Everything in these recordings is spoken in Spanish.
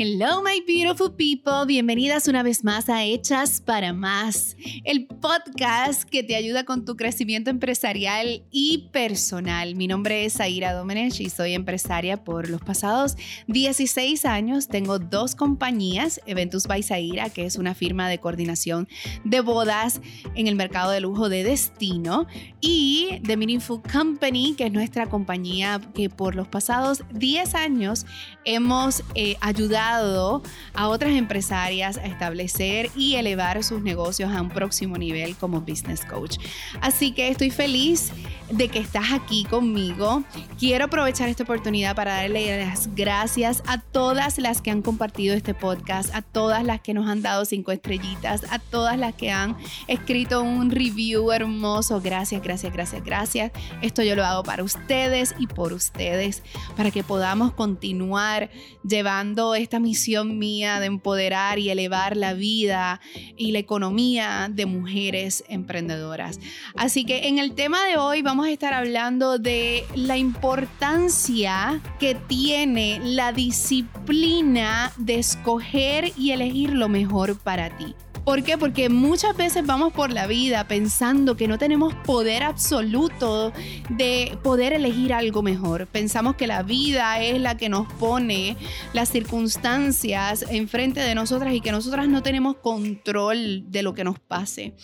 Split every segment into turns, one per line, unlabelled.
Hello, my beautiful people. Bienvenidas una vez más a Hechas para Más, el podcast que te ayuda con tu crecimiento empresarial y personal. Mi nombre es Aira Domenech y soy empresaria por los pasados 16 años. Tengo dos compañías, Eventus by Zaira, que es una firma de coordinación de bodas en el mercado de lujo de destino, y The Meaningful Company, que es nuestra compañía que por los pasados 10 años hemos eh, ayudado a otras empresarias a establecer y elevar sus negocios a un próximo nivel como business coach. Así que estoy feliz de que estás aquí conmigo. Quiero aprovechar esta oportunidad para darle las gracias a todas las que han compartido este podcast, a todas las que nos han dado cinco estrellitas, a todas las que han escrito un review hermoso. Gracias, gracias, gracias, gracias. Esto yo lo hago para ustedes y por ustedes, para que podamos continuar llevando esta misión mía de empoderar y elevar la vida y la economía de mujeres emprendedoras. Así que en el tema de hoy vamos a estar hablando de la importancia que tiene la disciplina de escoger y elegir lo mejor para ti. ¿Por qué? Porque muchas veces vamos por la vida pensando que no tenemos poder absoluto de poder elegir algo mejor. Pensamos que la vida es la que nos pone las circunstancias enfrente de nosotras y que nosotras no tenemos control de lo que nos pase.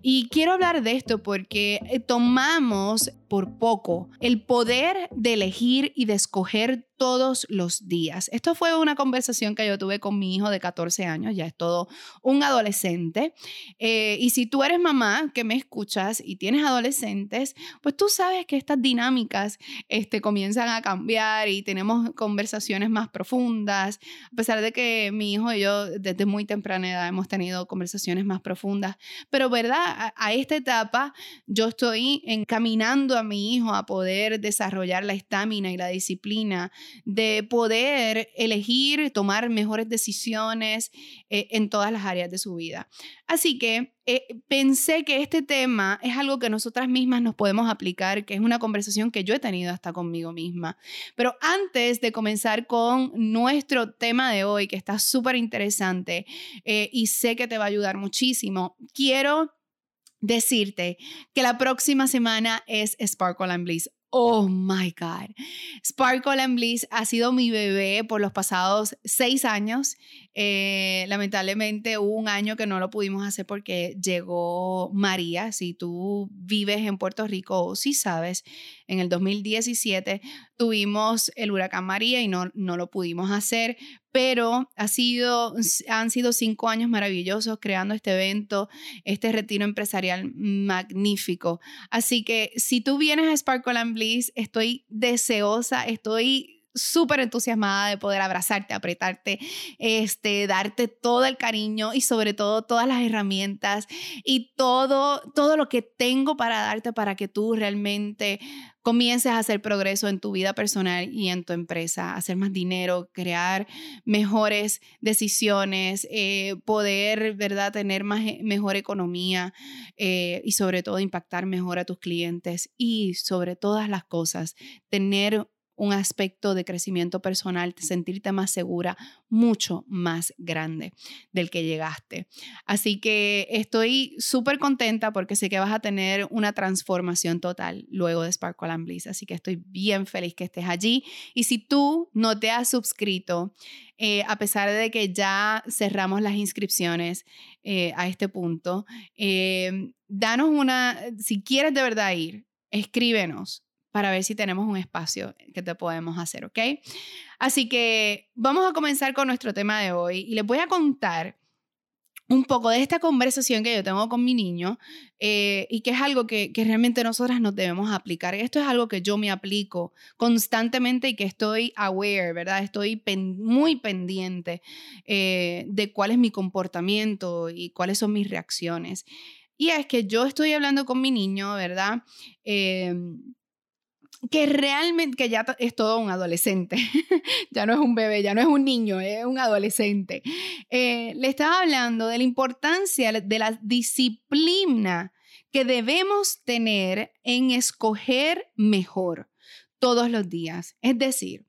Y quiero hablar de esto porque eh, tomamos por poco el poder de elegir y de escoger todos los días. Esto fue una conversación que yo tuve con mi hijo de 14 años, ya es todo un adolescente. Eh, y si tú eres mamá que me escuchas y tienes adolescentes, pues tú sabes que estas dinámicas este, comienzan a cambiar y tenemos conversaciones más profundas, a pesar de que mi hijo y yo desde muy temprana edad hemos tenido conversaciones más profundas. Pero, ¿verdad? A, a esta etapa yo estoy encaminando a mi hijo a poder desarrollar la estamina y la disciplina de poder elegir, tomar mejores decisiones eh, en todas las áreas de su vida. Así que eh, pensé que este tema es algo que nosotras mismas nos podemos aplicar, que es una conversación que yo he tenido hasta conmigo misma. Pero antes de comenzar con nuestro tema de hoy, que está súper interesante eh, y sé que te va a ayudar muchísimo, quiero decirte que la próxima semana es Sparkle and Bliss. Oh my God. Sparkle and Bliss ha sido mi bebé por los pasados seis años. Eh, lamentablemente hubo un año que no lo pudimos hacer porque llegó María. Si tú vives en Puerto Rico o si sabes, en el 2017 tuvimos el huracán María y no, no lo pudimos hacer, pero ha sido, han sido cinco años maravillosos creando este evento, este retiro empresarial magnífico. Así que si tú vienes a Sparkle and Bliss, estoy deseosa, estoy súper entusiasmada de poder abrazarte, apretarte, este, darte todo el cariño y sobre todo todas las herramientas y todo, todo lo que tengo para darte para que tú realmente comiences a hacer progreso en tu vida personal y en tu empresa, hacer más dinero, crear mejores decisiones, eh, poder, ¿verdad?, tener más, eh, mejor economía eh, y sobre todo impactar mejor a tus clientes y sobre todas las cosas, tener un aspecto de crecimiento personal, sentirte más segura, mucho más grande del que llegaste. Así que estoy súper contenta porque sé que vas a tener una transformación total luego de Sparkle and Bliss. Así que estoy bien feliz que estés allí. Y si tú no te has suscrito, eh, a pesar de que ya cerramos las inscripciones eh, a este punto, eh, danos una, si quieres de verdad ir, escríbenos para ver si tenemos un espacio que te podemos hacer, ¿ok? Así que vamos a comenzar con nuestro tema de hoy y les voy a contar un poco de esta conversación que yo tengo con mi niño eh, y que es algo que, realmente nosotras nos debemos aplicar. Esto es algo que yo me aplico constantemente y que estoy aware, ¿verdad? Estoy muy pendiente eh, de cuál es mi comportamiento y cuáles son mis reacciones. Y es que yo estoy hablando con mi niño, ¿verdad? Eh, que realmente, que ya es todo un adolescente, ya no es un bebé, ya no es un niño, es un adolescente. Eh, le estaba hablando de la importancia de la disciplina que debemos tener en escoger mejor todos los días. Es decir,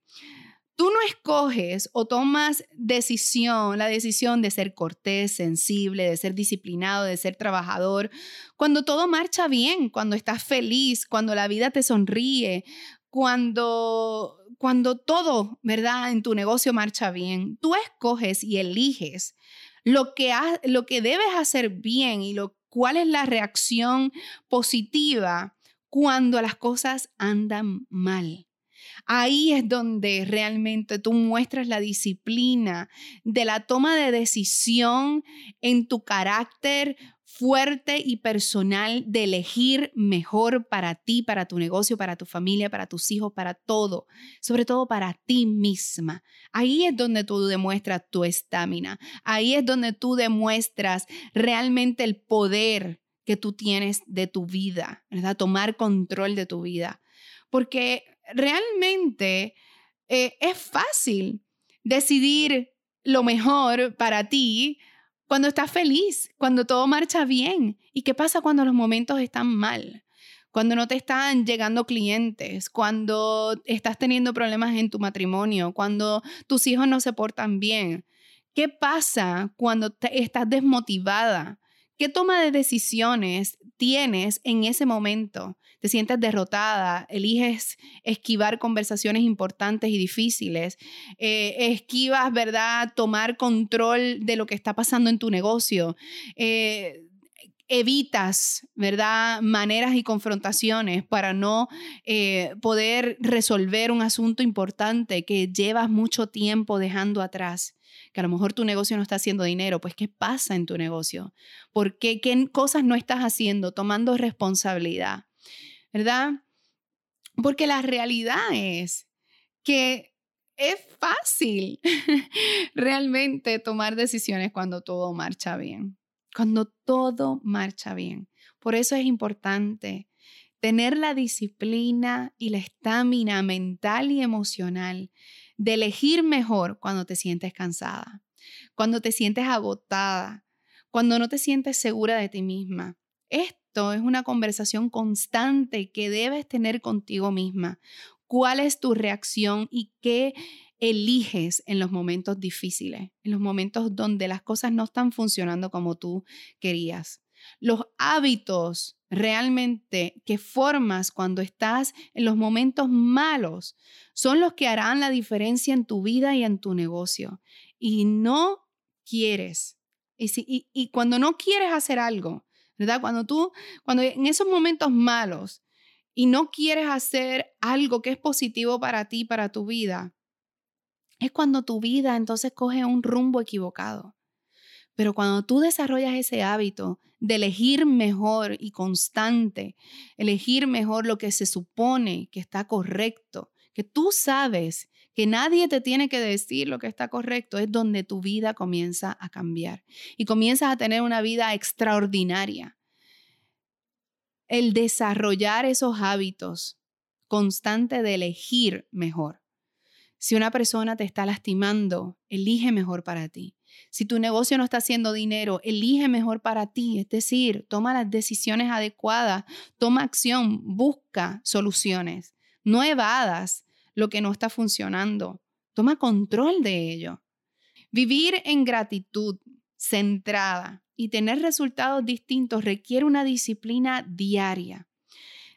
Tú no escoges o tomas decisión, la decisión de ser cortés, sensible, de ser disciplinado, de ser trabajador, cuando todo marcha bien, cuando estás feliz, cuando la vida te sonríe, cuando cuando todo, ¿verdad? En tu negocio marcha bien. Tú escoges y eliges lo que, lo que debes hacer bien y lo, cuál es la reacción positiva cuando las cosas andan mal. Ahí es donde realmente tú muestras la disciplina de la toma de decisión en tu carácter fuerte y personal de elegir mejor para ti, para tu negocio, para tu familia, para tus hijos, para todo, sobre todo para ti misma. Ahí es donde tú demuestras tu estamina, ahí es donde tú demuestras realmente el poder que tú tienes de tu vida, ¿verdad? Tomar control de tu vida. Porque realmente eh, es fácil decidir lo mejor para ti cuando estás feliz, cuando todo marcha bien. ¿Y qué pasa cuando los momentos están mal? Cuando no te están llegando clientes, cuando estás teniendo problemas en tu matrimonio, cuando tus hijos no se portan bien. ¿Qué pasa cuando estás desmotivada? ¿Qué toma de decisiones tienes en ese momento? ¿Te sientes derrotada? ¿Eliges esquivar conversaciones importantes y difíciles? Eh, ¿Esquivas, verdad, tomar control de lo que está pasando en tu negocio? Eh, evitas, ¿verdad?, maneras y confrontaciones para no eh, poder resolver un asunto importante que llevas mucho tiempo dejando atrás que a lo mejor tu negocio no está haciendo dinero, pues ¿qué pasa en tu negocio? ¿Por qué? ¿Qué cosas no estás haciendo? Tomando responsabilidad, ¿verdad? Porque la realidad es que es fácil realmente tomar decisiones cuando todo marcha bien, cuando todo marcha bien. Por eso es importante tener la disciplina y la estamina mental y emocional de elegir mejor cuando te sientes cansada, cuando te sientes agotada, cuando no te sientes segura de ti misma. Es una conversación constante que debes tener contigo misma. ¿Cuál es tu reacción y qué eliges en los momentos difíciles, en los momentos donde las cosas no están funcionando como tú querías? Los hábitos realmente que formas cuando estás en los momentos malos son los que harán la diferencia en tu vida y en tu negocio. Y no quieres. Y, y, cuando no quieres hacer algo, ¿verdad? Cuando tú, cuando en esos momentos malos y no quieres hacer algo que es positivo para ti, para tu vida, es cuando tu vida entonces coge un rumbo equivocado. Pero cuando tú desarrollas ese hábito de elegir mejor y constante, elegir mejor lo que se supone que está correcto, que tú sabes que nadie te tiene que decir lo que está correcto, es donde tu vida comienza a cambiar y comienzas a tener una vida extraordinaria. El desarrollar esos hábitos constante de elegir mejor. Si una persona te está lastimando, elige mejor para ti. Si tu negocio no está haciendo dinero, elige mejor para ti, es decir, toma las decisiones adecuadas, toma acción, busca soluciones, no evadas lo que no está funcionando, toma control de ello. Vivir en gratitud, centrada y tener resultados distintos requiere una disciplina diaria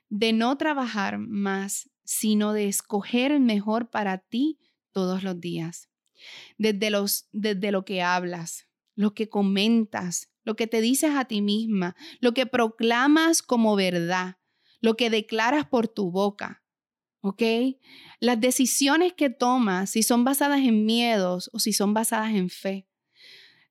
de no trabajar más, sino de escoger mejor para ti todos los días desde, los, desde lo que hablas, lo que comentas, lo que te dices a ti misma, lo que proclamas como verdad, lo que declaras por tu boca. ¿Ok? Las decisiones que tomas, si son basadas en miedos o si son basadas en fe.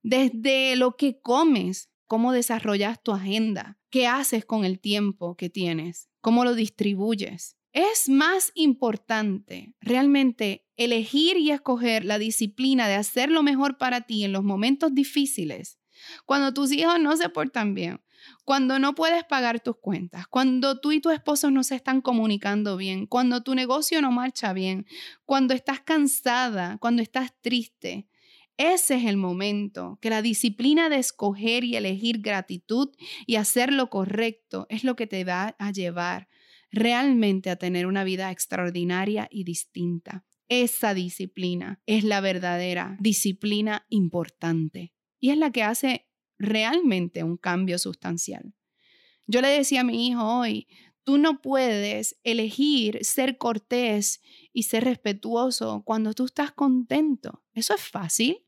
Desde lo que comes, cómo desarrollas tu agenda, qué haces con el tiempo que tienes, cómo lo distribuyes. Es más importante realmente elegir y escoger la disciplina de hacer lo mejor para ti en los momentos difíciles, cuando tus hijos no se portan bien, cuando no puedes pagar tus cuentas, cuando tú y tu esposo no se están comunicando bien, cuando tu negocio no marcha bien, cuando estás cansada, cuando estás triste. Ese es el momento que la disciplina de escoger y elegir gratitud y hacer lo correcto es lo que te va a llevar realmente a tener una vida extraordinaria y distinta. Esa disciplina es la verdadera disciplina importante y es la que hace realmente un cambio sustancial. Yo le decía a mi hijo hoy, tú no puedes elegir ser cortés y ser respetuoso cuando tú estás contento. Eso es fácil.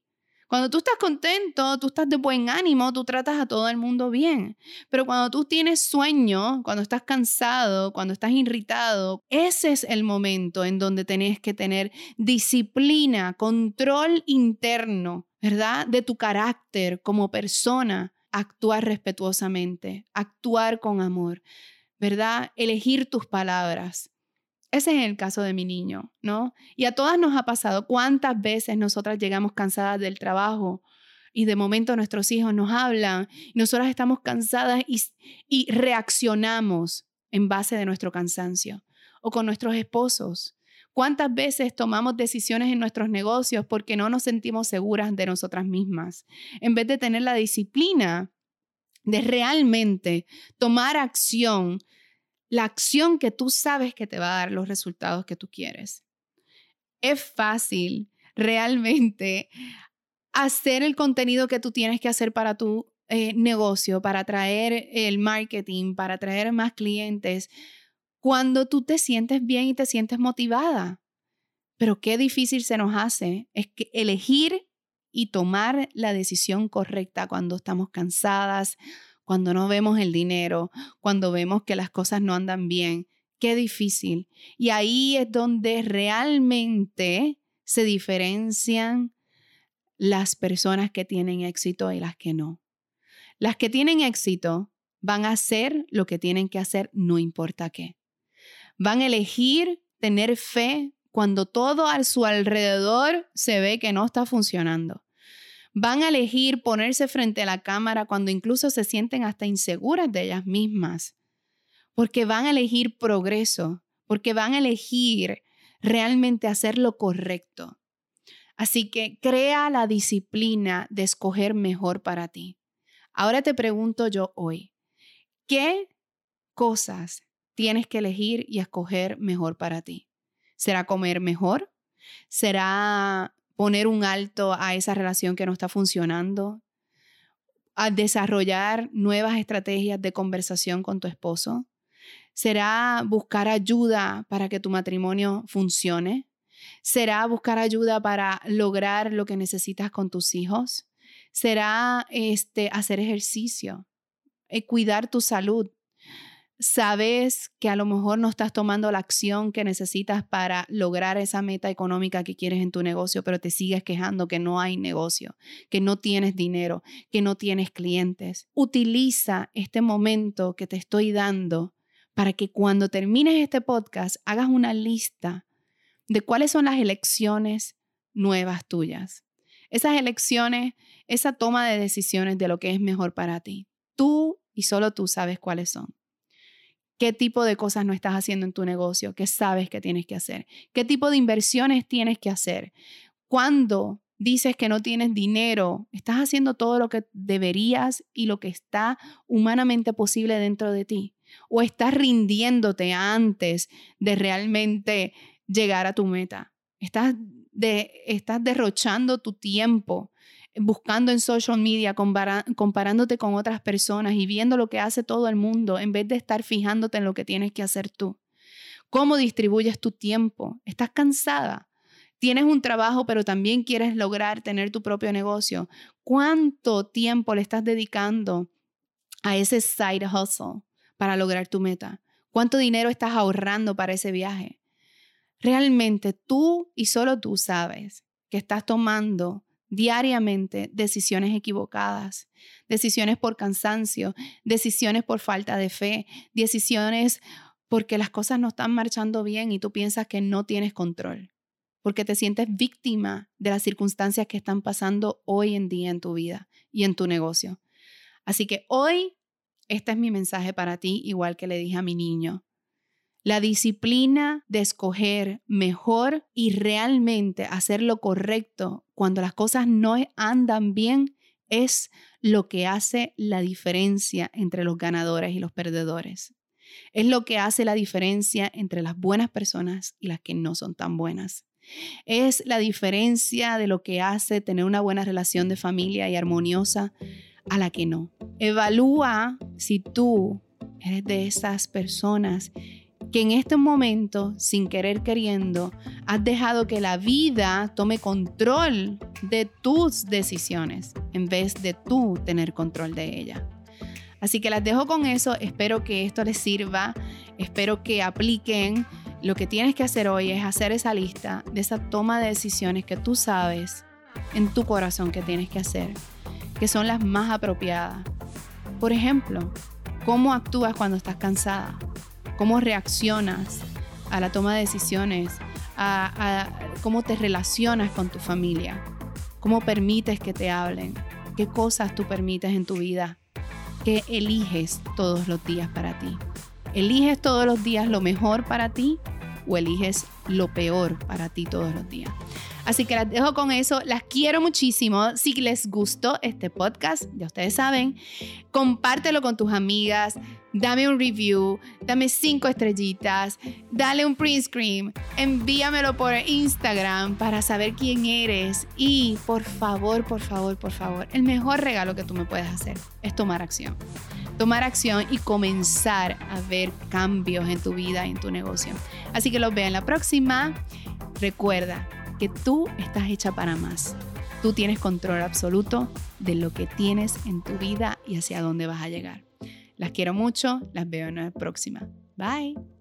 Cuando tú estás contento, tú estás de buen ánimo, tú tratas a todo el mundo bien. Pero cuando tú tienes sueño, cuando estás cansado, cuando estás irritado, ese es el momento en donde tenés que tener disciplina, control interno, ¿verdad? De tu carácter como persona, actuar respetuosamente, actuar con amor, ¿verdad? Elegir tus palabras. Ese es el caso de mi niño, ¿no? Y a todas nos ha pasado cuántas veces nosotras llegamos cansadas del trabajo y de momento nuestros hijos nos hablan, nosotras estamos cansadas y, y reaccionamos en base de nuestro cansancio o con nuestros esposos. ¿Cuántas veces tomamos decisiones en nuestros negocios porque no nos sentimos seguras de nosotras mismas? En vez de tener la disciplina de realmente tomar acción la acción que tú sabes que te va a dar los resultados que tú quieres. Es fácil realmente hacer el contenido que tú tienes que hacer para tu eh, negocio, para traer el marketing, para traer más clientes, cuando tú te sientes bien y te sientes motivada. Pero qué difícil se nos hace es que elegir y tomar la decisión correcta cuando estamos cansadas, cuando no vemos el dinero, cuando vemos que las cosas no andan bien. Qué difícil. Y ahí es donde realmente se diferencian las personas que tienen éxito y las que no. Las que tienen éxito van a hacer lo que tienen que hacer, no importa qué. Van a elegir tener fe cuando todo a su alrededor se ve que no está funcionando. Van a elegir ponerse frente a la cámara cuando incluso se sienten hasta inseguras de ellas mismas, porque van a elegir progreso, porque van a elegir realmente hacer lo correcto. Así que crea la disciplina de escoger mejor para ti. Ahora te pregunto yo hoy, ¿qué cosas tienes que elegir y escoger mejor para ti? ¿Será comer mejor? ¿Será poner un alto a esa relación que no está funcionando, a desarrollar nuevas estrategias de conversación con tu esposo? ¿Será buscar ayuda para que tu matrimonio funcione? ¿Será buscar ayuda para lograr lo que necesitas con tus hijos? ¿Será este, hacer ejercicio? Eh, cuidar tu salud? Sabes que a lo mejor no estás tomando la acción que necesitas para lograr esa meta económica que quieres en tu negocio, pero te sigues quejando que no hay negocio, que no tienes dinero, que no tienes clientes. Utiliza este momento que te estoy dando para que cuando termines este podcast hagas una lista de cuáles son las elecciones nuevas tuyas. Esas elecciones, esa toma de decisiones de lo que es mejor para ti. Tú y solo tú sabes cuáles son qué tipo de cosas no estás haciendo en tu negocio, qué sabes que tienes que hacer, qué tipo de inversiones tienes que hacer. Cuando dices que no tienes dinero, estás haciendo todo lo que deberías y lo que está humanamente posible dentro de ti. O estás rindiéndote antes de realmente llegar a tu meta. Estás, de, estás derrochando tu tiempo buscando en social media, comparándote con otras personas y viendo lo que hace todo el mundo en vez de estar fijándote en lo que tienes que hacer tú. ¿Cómo distribuyes tu tiempo? ¿Estás cansada? Tienes un trabajo, pero también quieres lograr tener tu propio negocio. ¿Cuánto tiempo le estás dedicando a ese side hustle para lograr tu meta? ¿Cuánto dinero estás ahorrando para ese viaje? Realmente tú y solo tú sabes que estás tomando diariamente decisiones equivocadas, decisiones por cansancio, decisiones por falta de fe, decisiones porque las cosas no están marchando bien y tú piensas que no tienes control, porque te sientes víctima de las circunstancias que están pasando hoy en día en tu vida y en tu negocio. Así que hoy, este es mi mensaje para ti, igual que le dije a mi niño. La disciplina de escoger mejor y realmente hacer lo correcto cuando las cosas no andan bien es lo que hace la diferencia entre los ganadores y los perdedores. Es lo que hace la diferencia entre las buenas personas y las que no son tan buenas. Es la diferencia de lo que hace tener una buena relación de familia y armoniosa a la que no. Evalúa si tú eres de esas personas que en este momento, sin querer queriendo, has dejado que la vida tome control de tus decisiones en vez de tú tener control de ella. Así que las dejo con eso, espero que esto les sirva, espero que apliquen. Lo que tienes que hacer hoy es hacer esa lista de esa toma de decisiones que tú sabes en tu corazón que tienes que hacer, que son las más apropiadas. Por ejemplo, cómo actúas cuando estás cansada, cómo reaccionas a la toma de decisiones, a, cómo te relacionas con tu familia, cómo permites que te hablen, qué cosas tú permites en tu vida, qué eliges todos los días para ti. ¿Eliges todos los días lo mejor para ti o eliges lo peor para ti todos los días? Así que las dejo con eso. Las quiero muchísimo. Si les gustó este podcast, ya ustedes saben, compártelo con tus amigas. Dame un review, dame cinco estrellitas, dale un print screen, envíamelo por Instagram para saber quién eres. Y por favor, por favor, por favor, el mejor regalo que tú me puedes hacer es tomar acción tomar acción y comenzar a ver cambios en tu vida y en tu negocio. Así que los veo en la próxima. Recuerda, que tú estás hecha para más. Tú tienes control absoluto de lo que tienes en tu vida y hacia dónde vas a llegar. Las quiero mucho, las veo en la próxima. Bye.